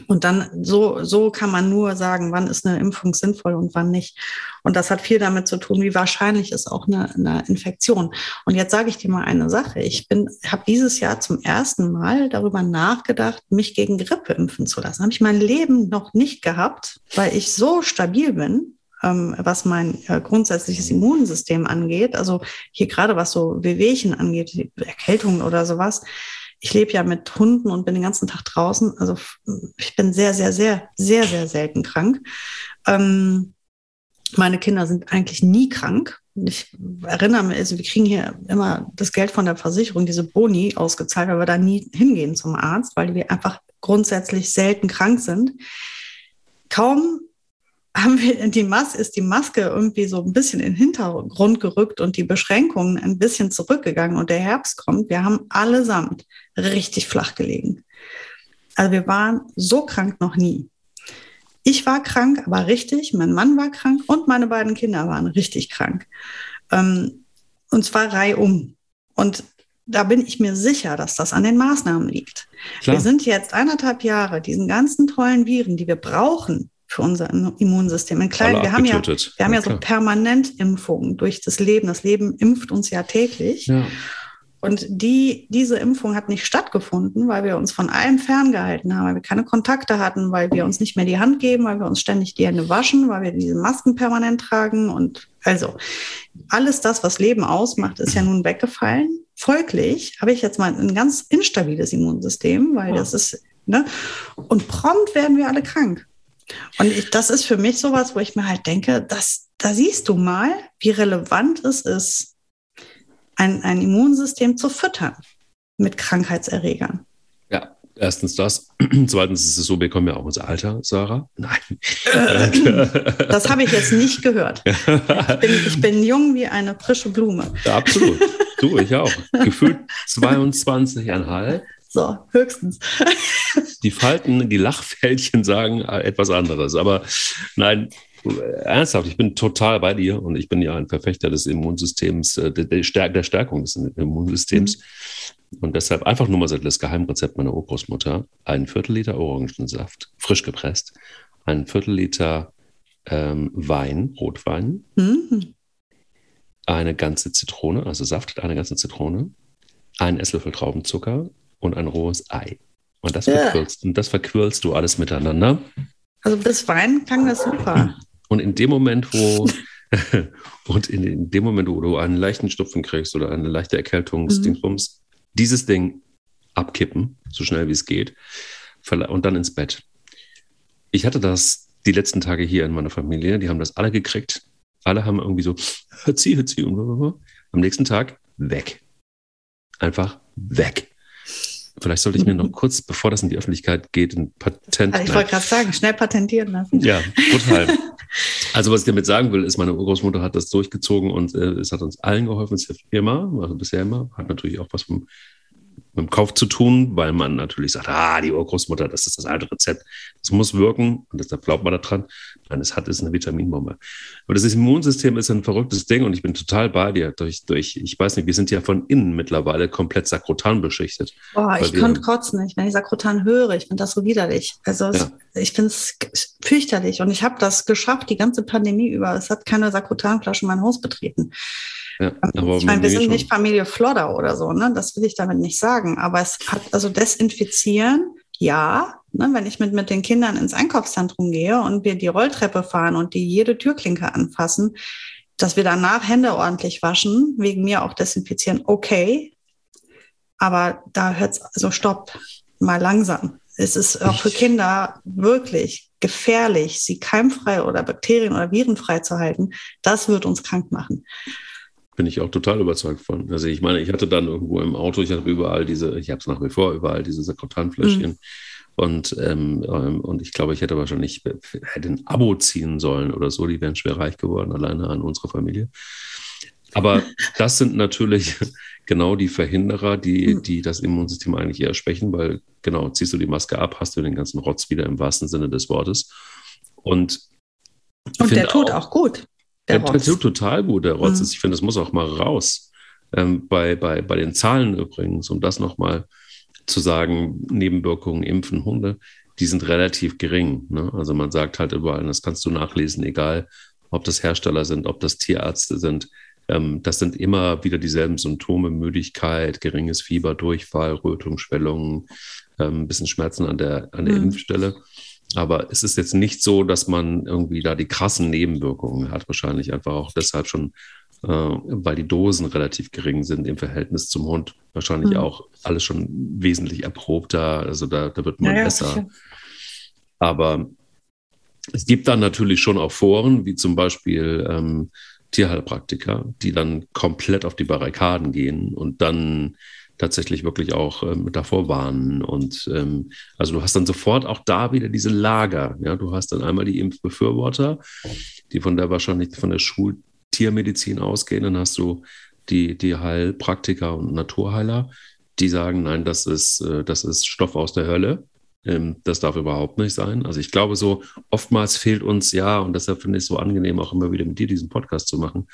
Und dann so, so kann man nur sagen, wann ist eine Impfung sinnvoll und wann nicht. Und das hat viel damit zu tun, wie wahrscheinlich ist auch eine, eine Infektion. Und jetzt sage ich dir mal eine Sache. Ich bin, habe dieses Jahr zum ersten Mal darüber nachgedacht, mich gegen Grippe impfen zu lassen. Habe ich mein Leben noch nicht gehabt, weil ich so stabil bin, ähm, was mein äh, grundsätzliches Immunsystem angeht. Also hier gerade was so Wehwehchen angeht, Erkältungen oder sowas. Ich lebe ja mit Hunden und bin den ganzen Tag draußen. Also ich bin sehr, sehr, sehr, sehr, sehr selten krank. Ähm, meine Kinder sind eigentlich nie krank. Ich erinnere mich, also wir kriegen hier immer das Geld von der Versicherung, diese Boni ausgezahlt, weil wir da nie hingehen zum Arzt, weil wir einfach grundsätzlich selten krank sind. Kaum haben wir die Maske, ist die Maske irgendwie so ein bisschen in den Hintergrund gerückt und die Beschränkungen ein bisschen zurückgegangen und der Herbst kommt. Wir haben allesamt richtig flach gelegen. Also wir waren so krank noch nie. Ich war krank, aber richtig. Mein Mann war krank und meine beiden Kinder waren richtig krank. Ähm, und zwar reihum. Und da bin ich mir sicher, dass das an den Maßnahmen liegt. Klar. Wir sind jetzt eineinhalb Jahre diesen ganzen tollen Viren, die wir brauchen, für unser Immunsystem. In kleinen, wir haben ja, wir haben ja, ja so permanent Impfungen durch das Leben. Das Leben impft uns ja täglich. Ja. Und die, diese Impfung hat nicht stattgefunden, weil wir uns von allem ferngehalten haben, weil wir keine Kontakte hatten, weil wir uns nicht mehr die Hand geben, weil wir uns ständig die Hände waschen, weil wir diese Masken permanent tragen. Und also alles das, was Leben ausmacht, ist ja nun weggefallen. Folglich habe ich jetzt mal ein ganz instabiles Immunsystem, weil ja. das ist, ne? Und prompt werden wir alle krank. Und ich, das ist für mich sowas, wo ich mir halt denke, dass, da siehst du mal, wie relevant es ist, ein, ein Immunsystem zu füttern mit Krankheitserregern. Ja, erstens das. Zweitens ist es so, wir kommen ja auch unser Alter, Sarah. Nein. das habe ich jetzt nicht gehört. Ich bin, ich bin jung wie eine frische Blume. Ja, absolut. Du, ich auch. Gefühlt 22,5. So, höchstens. Die Falten, die Lachfältchen sagen etwas anderes. Aber nein, ernsthaft, ich bin total bei dir und ich bin ja ein Verfechter des Immunsystems, äh, der, der Stärkung des Immunsystems. Mhm. Und deshalb einfach nur mal das Geheimrezept meiner Urgroßmutter: ein Viertel Liter Orangensaft, frisch gepresst, ein Viertel Liter ähm, Wein, Rotwein, mhm. eine ganze Zitrone, also Saft, eine ganze Zitrone, ein Esslöffel Traubenzucker und ein rohes Ei. Und das, ja. verquirlst, und das verquirlst du alles miteinander. Also bis Wein klang das super. Und in dem Moment, wo und in, in, dem Moment, wo du einen leichten Stupfen kriegst oder eine leichte Erkältungsdingsbums, mhm. dieses Ding abkippen, so schnell wie es geht, und dann ins Bett. Ich hatte das die letzten Tage hier in meiner Familie, die haben das alle gekriegt. Alle haben irgendwie so, Hützi, Hützi und blablabla. Am nächsten Tag weg. Einfach weg. Vielleicht sollte ich mir noch kurz, bevor das in die Öffentlichkeit geht, ein Patent. Ich wollte gerade sagen, schnell patentieren lassen. Ja, total. also, was ich damit sagen will, ist, meine Urgroßmutter hat das durchgezogen und äh, es hat uns allen geholfen. Es hilft immer, also bisher immer. Hat natürlich auch was vom mit dem Kauf zu tun, weil man natürlich sagt, ah, die Urgroßmutter, das ist das alte Rezept, das muss wirken und deshalb glaubt man daran. Nein, es hat, ist eine Vitaminbombe. Aber das Immunsystem ist ein verrücktes Ding und ich bin total bei dir. Durch, durch, ich weiß nicht, wir sind ja von innen mittlerweile komplett sakrotan beschichtet. Boah, ich kann kotzen nicht, wenn ich sakrotan höre. Ich finde das so widerlich. Also ja. ich finde es fürchterlich und ich habe das geschafft, die ganze Pandemie über. Es hat keine Sakrotanflasche in mein Haus betreten. Ja, ähm, ich meine, wir sind schon. nicht Familie Flodder oder so, ne? Das will ich damit nicht sagen. Aber es hat also desinfizieren, ja. Ne? Wenn ich mit, mit den Kindern ins Einkaufszentrum gehe und wir die Rolltreppe fahren und die jede Türklinke anfassen, dass wir danach Hände ordentlich waschen, wegen mir auch desinfizieren, okay. Aber da hört es, also stopp, mal langsam. Es ist auch für Kinder wirklich gefährlich, sie keimfrei oder bakterien- oder virenfrei zu halten. Das wird uns krank machen. Bin ich auch total überzeugt von. Also ich meine, ich hatte dann irgendwo im Auto, ich habe überall diese, ich habe es nach wie vor, überall diese Sakrotanfläschchen. Mhm. Und, ähm, ähm, und ich glaube, ich hätte wahrscheinlich hätte ein Abo ziehen sollen oder so. Die wären schwer reich geworden, alleine an unsere Familie. Aber das sind natürlich genau die Verhinderer, die, mhm. die das Immunsystem eigentlich eher schwächen, weil genau, ziehst du die Maske ab, hast du den ganzen Rotz wieder im wahrsten Sinne des Wortes. Und, und der tut auch, auch gut. Der, der tut total gut, der Rotz. Mhm. Ich finde, das muss auch mal raus. Ähm, bei, bei, bei den Zahlen übrigens, um das nochmal zu sagen, Nebenwirkungen, Impfen, Hunde, die sind relativ gering. Ne? Also man sagt halt überall, das kannst du nachlesen, egal ob das Hersteller sind, ob das Tierärzte sind. Ähm, das sind immer wieder dieselben Symptome, Müdigkeit, geringes Fieber, Durchfall, Rötung, Schwellungen, ähm, ein bisschen Schmerzen an der, an der mhm. Impfstelle. Aber es ist jetzt nicht so, dass man irgendwie da die krassen Nebenwirkungen hat. Wahrscheinlich einfach auch deshalb schon, äh, weil die Dosen relativ gering sind im Verhältnis zum Hund. Wahrscheinlich mhm. auch alles schon wesentlich erprobter. Also da, da wird man ja, besser. Ja, Aber es gibt dann natürlich schon auch Foren, wie zum Beispiel ähm, Tierheilpraktiker, die dann komplett auf die Barrikaden gehen und dann tatsächlich wirklich auch ähm, davor warnen. Und ähm, also du hast dann sofort auch da wieder diese Lager. Ja, du hast dann einmal die Impfbefürworter, die von der wahrscheinlich von der Schultiermedizin ausgehen. Dann hast du die, die Heilpraktiker und Naturheiler, die sagen, nein, das ist, äh, das ist Stoff aus der Hölle. Ähm, das darf überhaupt nicht sein. Also ich glaube, so oftmals fehlt uns ja, und deshalb finde ich es so angenehm, auch immer wieder mit dir diesen Podcast zu machen,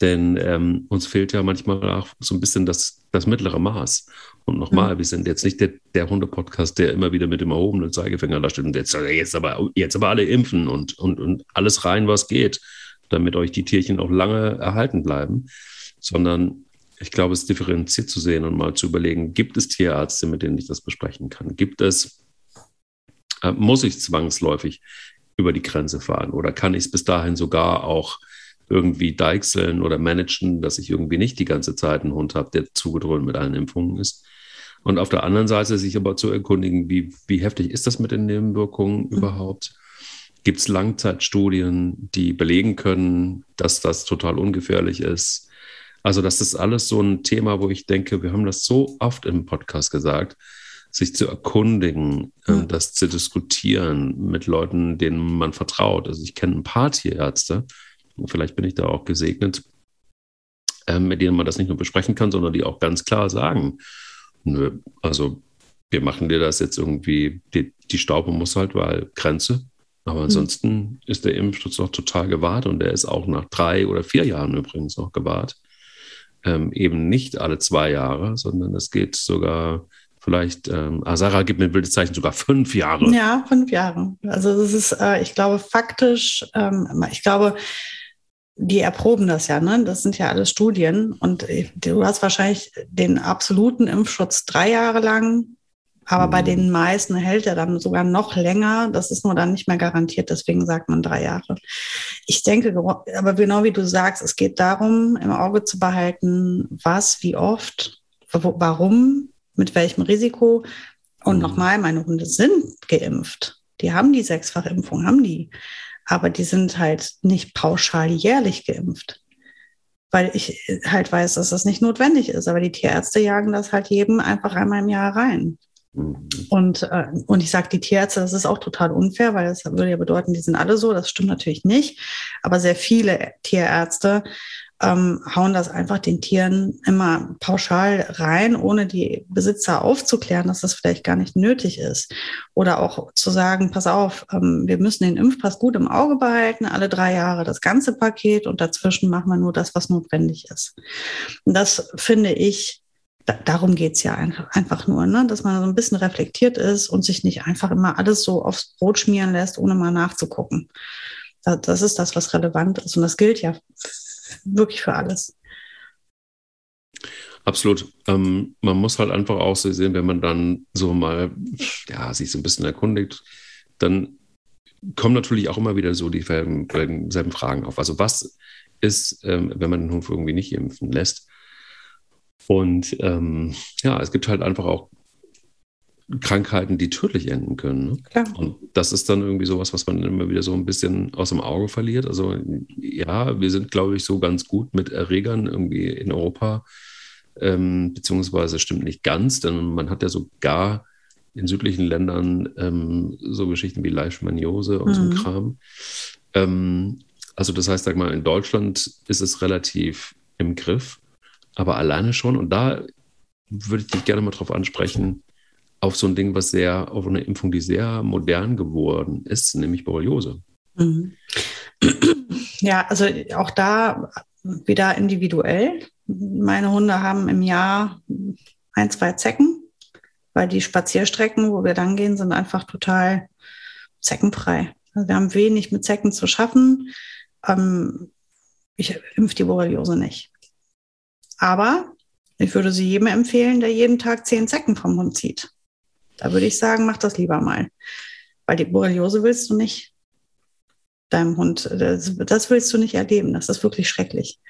denn ähm, uns fehlt ja manchmal auch so ein bisschen das, das mittlere Maß. Und nochmal, mhm. wir sind jetzt nicht der, der Hunde-Podcast, der immer wieder mit dem erhobenen Zeigefinger da steht und jetzt, jetzt, aber, jetzt aber alle impfen und, und, und alles rein, was geht, damit euch die Tierchen auch lange erhalten bleiben. Sondern ich glaube, es differenziert zu sehen und mal zu überlegen, gibt es Tierärzte, mit denen ich das besprechen kann? Gibt es, äh, muss ich zwangsläufig über die Grenze fahren oder kann ich es bis dahin sogar auch irgendwie deichseln oder managen, dass ich irgendwie nicht die ganze Zeit einen Hund habe, der zugedröhnt mit allen Impfungen ist. Und auf der anderen Seite sich aber zu erkundigen, wie, wie heftig ist das mit den Nebenwirkungen mhm. überhaupt? Gibt es Langzeitstudien, die belegen können, dass das total ungefährlich ist? Also das ist alles so ein Thema, wo ich denke, wir haben das so oft im Podcast gesagt, sich zu erkundigen, mhm. das zu diskutieren mit Leuten, denen man vertraut. Also ich kenne ein paar Tierärzte, vielleicht bin ich da auch gesegnet, äh, mit denen man das nicht nur besprechen kann, sondern die auch ganz klar sagen, nö, also wir machen dir das jetzt irgendwie, die, die Staube muss halt, weil Grenze. Aber hm. ansonsten mhm. ist der Impfschutz noch total gewahrt und der ist auch nach drei oder vier Jahren übrigens noch gewahrt. Ähm, eben nicht alle zwei Jahre, sondern es geht sogar vielleicht, ähm, ah, Sarah gibt mir ein wildes Zeichen, sogar fünf Jahre. Ja, fünf Jahre. Also das ist, äh, ich glaube, faktisch, ähm, ich glaube, die erproben das ja, ne? Das sind ja alles Studien. Und du hast wahrscheinlich den absoluten Impfschutz drei Jahre lang, aber mhm. bei den meisten hält er dann sogar noch länger. Das ist nur dann nicht mehr garantiert, deswegen sagt man drei Jahre. Ich denke, aber genau wie du sagst, es geht darum, im Auge zu behalten, was, wie oft, warum mit welchem Risiko. Und mhm. nochmal, meine Hunde sind geimpft. Die haben die Sechsfachimpfung, haben die. Aber die sind halt nicht pauschal jährlich geimpft. Weil ich halt weiß, dass das nicht notwendig ist. Aber die Tierärzte jagen das halt jedem einfach einmal im Jahr rein. Mhm. Und, äh, und ich sage die Tierärzte, das ist auch total unfair, weil das würde ja bedeuten, die sind alle so. Das stimmt natürlich nicht. Aber sehr viele Tierärzte ähm, hauen das einfach den Tieren immer pauschal rein, ohne die Besitzer aufzuklären, dass das vielleicht gar nicht nötig ist. Oder auch zu sagen, pass auf, ähm, wir müssen den Impfpass gut im Auge behalten, alle drei Jahre das ganze Paket und dazwischen machen wir nur das, was notwendig ist. Und das finde ich darum geht's ja einfach nur, ne? dass man so ein bisschen reflektiert ist und sich nicht einfach immer alles so aufs Brot schmieren lässt, ohne mal nachzugucken. Das ist das, was relevant ist. Und das gilt ja wirklich für alles. Absolut. Ähm, man muss halt einfach auch so sehen, wenn man dann so mal ja, sich so ein bisschen erkundigt, dann kommen natürlich auch immer wieder so die selben, selben Fragen auf. Also was ist, ähm, wenn man den Hund irgendwie nicht impfen lässt? Und ähm, ja, es gibt halt einfach auch Krankheiten, die tödlich enden können. Ne? Klar. Und das ist dann irgendwie sowas, was man immer wieder so ein bisschen aus dem Auge verliert. Also ja, wir sind, glaube ich, so ganz gut mit Erregern irgendwie in Europa, ähm, beziehungsweise stimmt nicht ganz, denn man hat ja sogar in südlichen Ländern ähm, so Geschichten wie Leishmaniose und mhm. so ein Kram. Ähm, also das heißt, sag mal, in Deutschland ist es relativ im Griff, aber alleine schon, und da würde ich dich gerne mal drauf ansprechen, auf so ein Ding, was sehr, auf eine Impfung, die sehr modern geworden ist, nämlich Borreliose. Mhm. Ja, also auch da wieder individuell. Meine Hunde haben im Jahr ein, zwei Zecken, weil die Spazierstrecken, wo wir dann gehen, sind einfach total zeckenfrei. Also wir haben wenig mit Zecken zu schaffen. Ähm, ich impfe die Borreliose nicht. Aber ich würde sie jedem empfehlen, der jeden Tag zehn Zecken vom Hund zieht. Da würde ich sagen, mach das lieber mal. Weil die Borreliose willst du nicht deinem Hund, das, das willst du nicht erleben. Das ist wirklich schrecklich.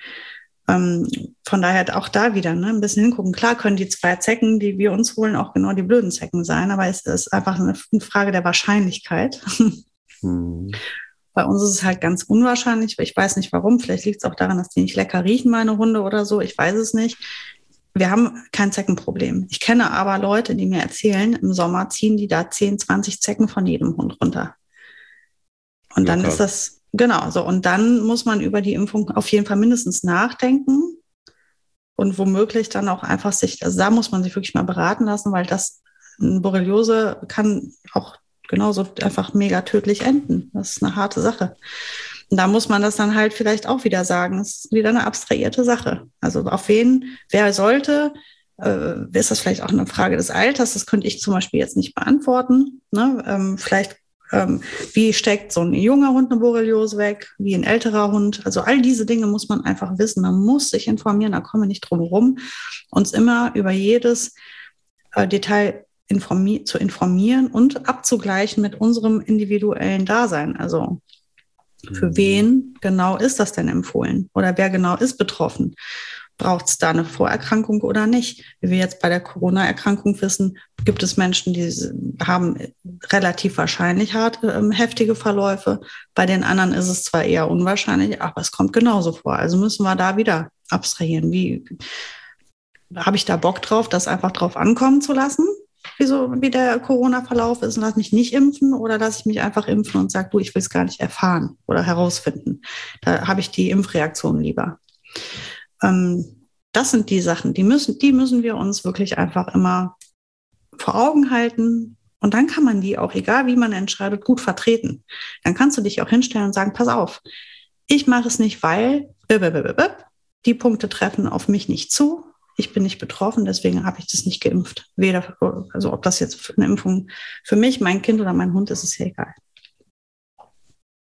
Ähm, von daher auch da wieder ne, ein bisschen hingucken. Klar können die zwei Zecken, die wir uns holen, auch genau die blöden Zecken sein, aber es ist einfach eine Frage der Wahrscheinlichkeit. Hm. Bei uns ist es halt ganz unwahrscheinlich. Ich weiß nicht warum. Vielleicht liegt es auch daran, dass die nicht lecker riechen, meine Hunde oder so. Ich weiß es nicht wir haben kein Zeckenproblem. Ich kenne aber Leute, die mir erzählen, im Sommer ziehen die da 10, 20 Zecken von jedem Hund runter. Und dann ist das, genau, so. Und dann muss man über die Impfung auf jeden Fall mindestens nachdenken und womöglich dann auch einfach sich, also da muss man sich wirklich mal beraten lassen, weil das, Borreliose kann auch genauso einfach mega tödlich enden. Das ist eine harte Sache. Und da muss man das dann halt vielleicht auch wieder sagen. Es ist wieder eine abstrahierte Sache. Also auf wen, wer sollte, äh, ist das vielleicht auch eine Frage des Alters? Das könnte ich zum Beispiel jetzt nicht beantworten. Ne? Ähm, vielleicht, ähm, wie steckt so ein junger Hund eine Borreliose weg, wie ein älterer Hund? Also all diese Dinge muss man einfach wissen. Man muss sich informieren, da kommen wir nicht drum herum, uns immer über jedes äh, Detail informi zu informieren und abzugleichen mit unserem individuellen Dasein. Also für mhm. wen genau ist das denn empfohlen? Oder wer genau ist betroffen? Braucht es da eine Vorerkrankung oder nicht? Wie wir jetzt bei der Corona-Erkrankung wissen, gibt es Menschen, die haben relativ wahrscheinlich hart, äh, heftige Verläufe. Bei den anderen ist es zwar eher unwahrscheinlich, aber es kommt genauso vor. Also müssen wir da wieder abstrahieren. Wie habe ich da Bock drauf, das einfach drauf ankommen zu lassen? Wie, so, wie der Corona-Verlauf ist und lass mich nicht impfen oder lasse ich mich einfach impfen und sage, du, ich will es gar nicht erfahren oder herausfinden. Da habe ich die Impfreaktion lieber. Ähm, das sind die Sachen, die müssen, die müssen wir uns wirklich einfach immer vor Augen halten. Und dann kann man die auch, egal wie man entscheidet, gut vertreten. Dann kannst du dich auch hinstellen und sagen, pass auf, ich mache es nicht, weil die Punkte treffen auf mich nicht zu Ich bin nicht betroffen, deswegen habe ich das nicht geimpft. Weder, also ob das jetzt eine Impfung für mich, mein Kind oder mein Hund ist, ist ja egal.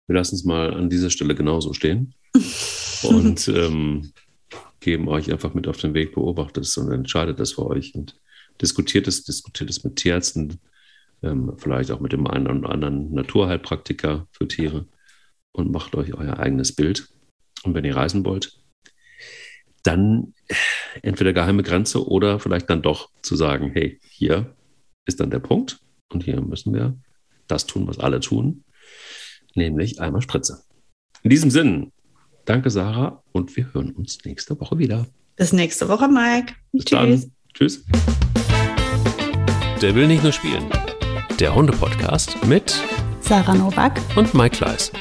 Wir lassen es mal an dieser Stelle genauso stehen und ähm, geben euch einfach mit auf den Weg, beobachtet es und entscheidet das für euch und diskutiert es, diskutiert es mit Tierärzten, ähm, vielleicht auch mit dem einen oder anderen Naturheilpraktiker für Tiere und macht euch euer eigenes Bild. Und wenn ihr reisen wollt, dann entweder geheime Grenze oder vielleicht dann doch zu sagen, hey, hier ist dann der Punkt und hier müssen wir das tun, was alle tun, nämlich einmal Spritze. In diesem Sinn, danke Sarah und wir hören uns nächste Woche wieder. Bis nächste Woche, Mike. Bis Tschüss. Dann. Tschüss. Der will nicht nur spielen. Der Hunde-Podcast mit Sarah Novak und Mike Kleiss.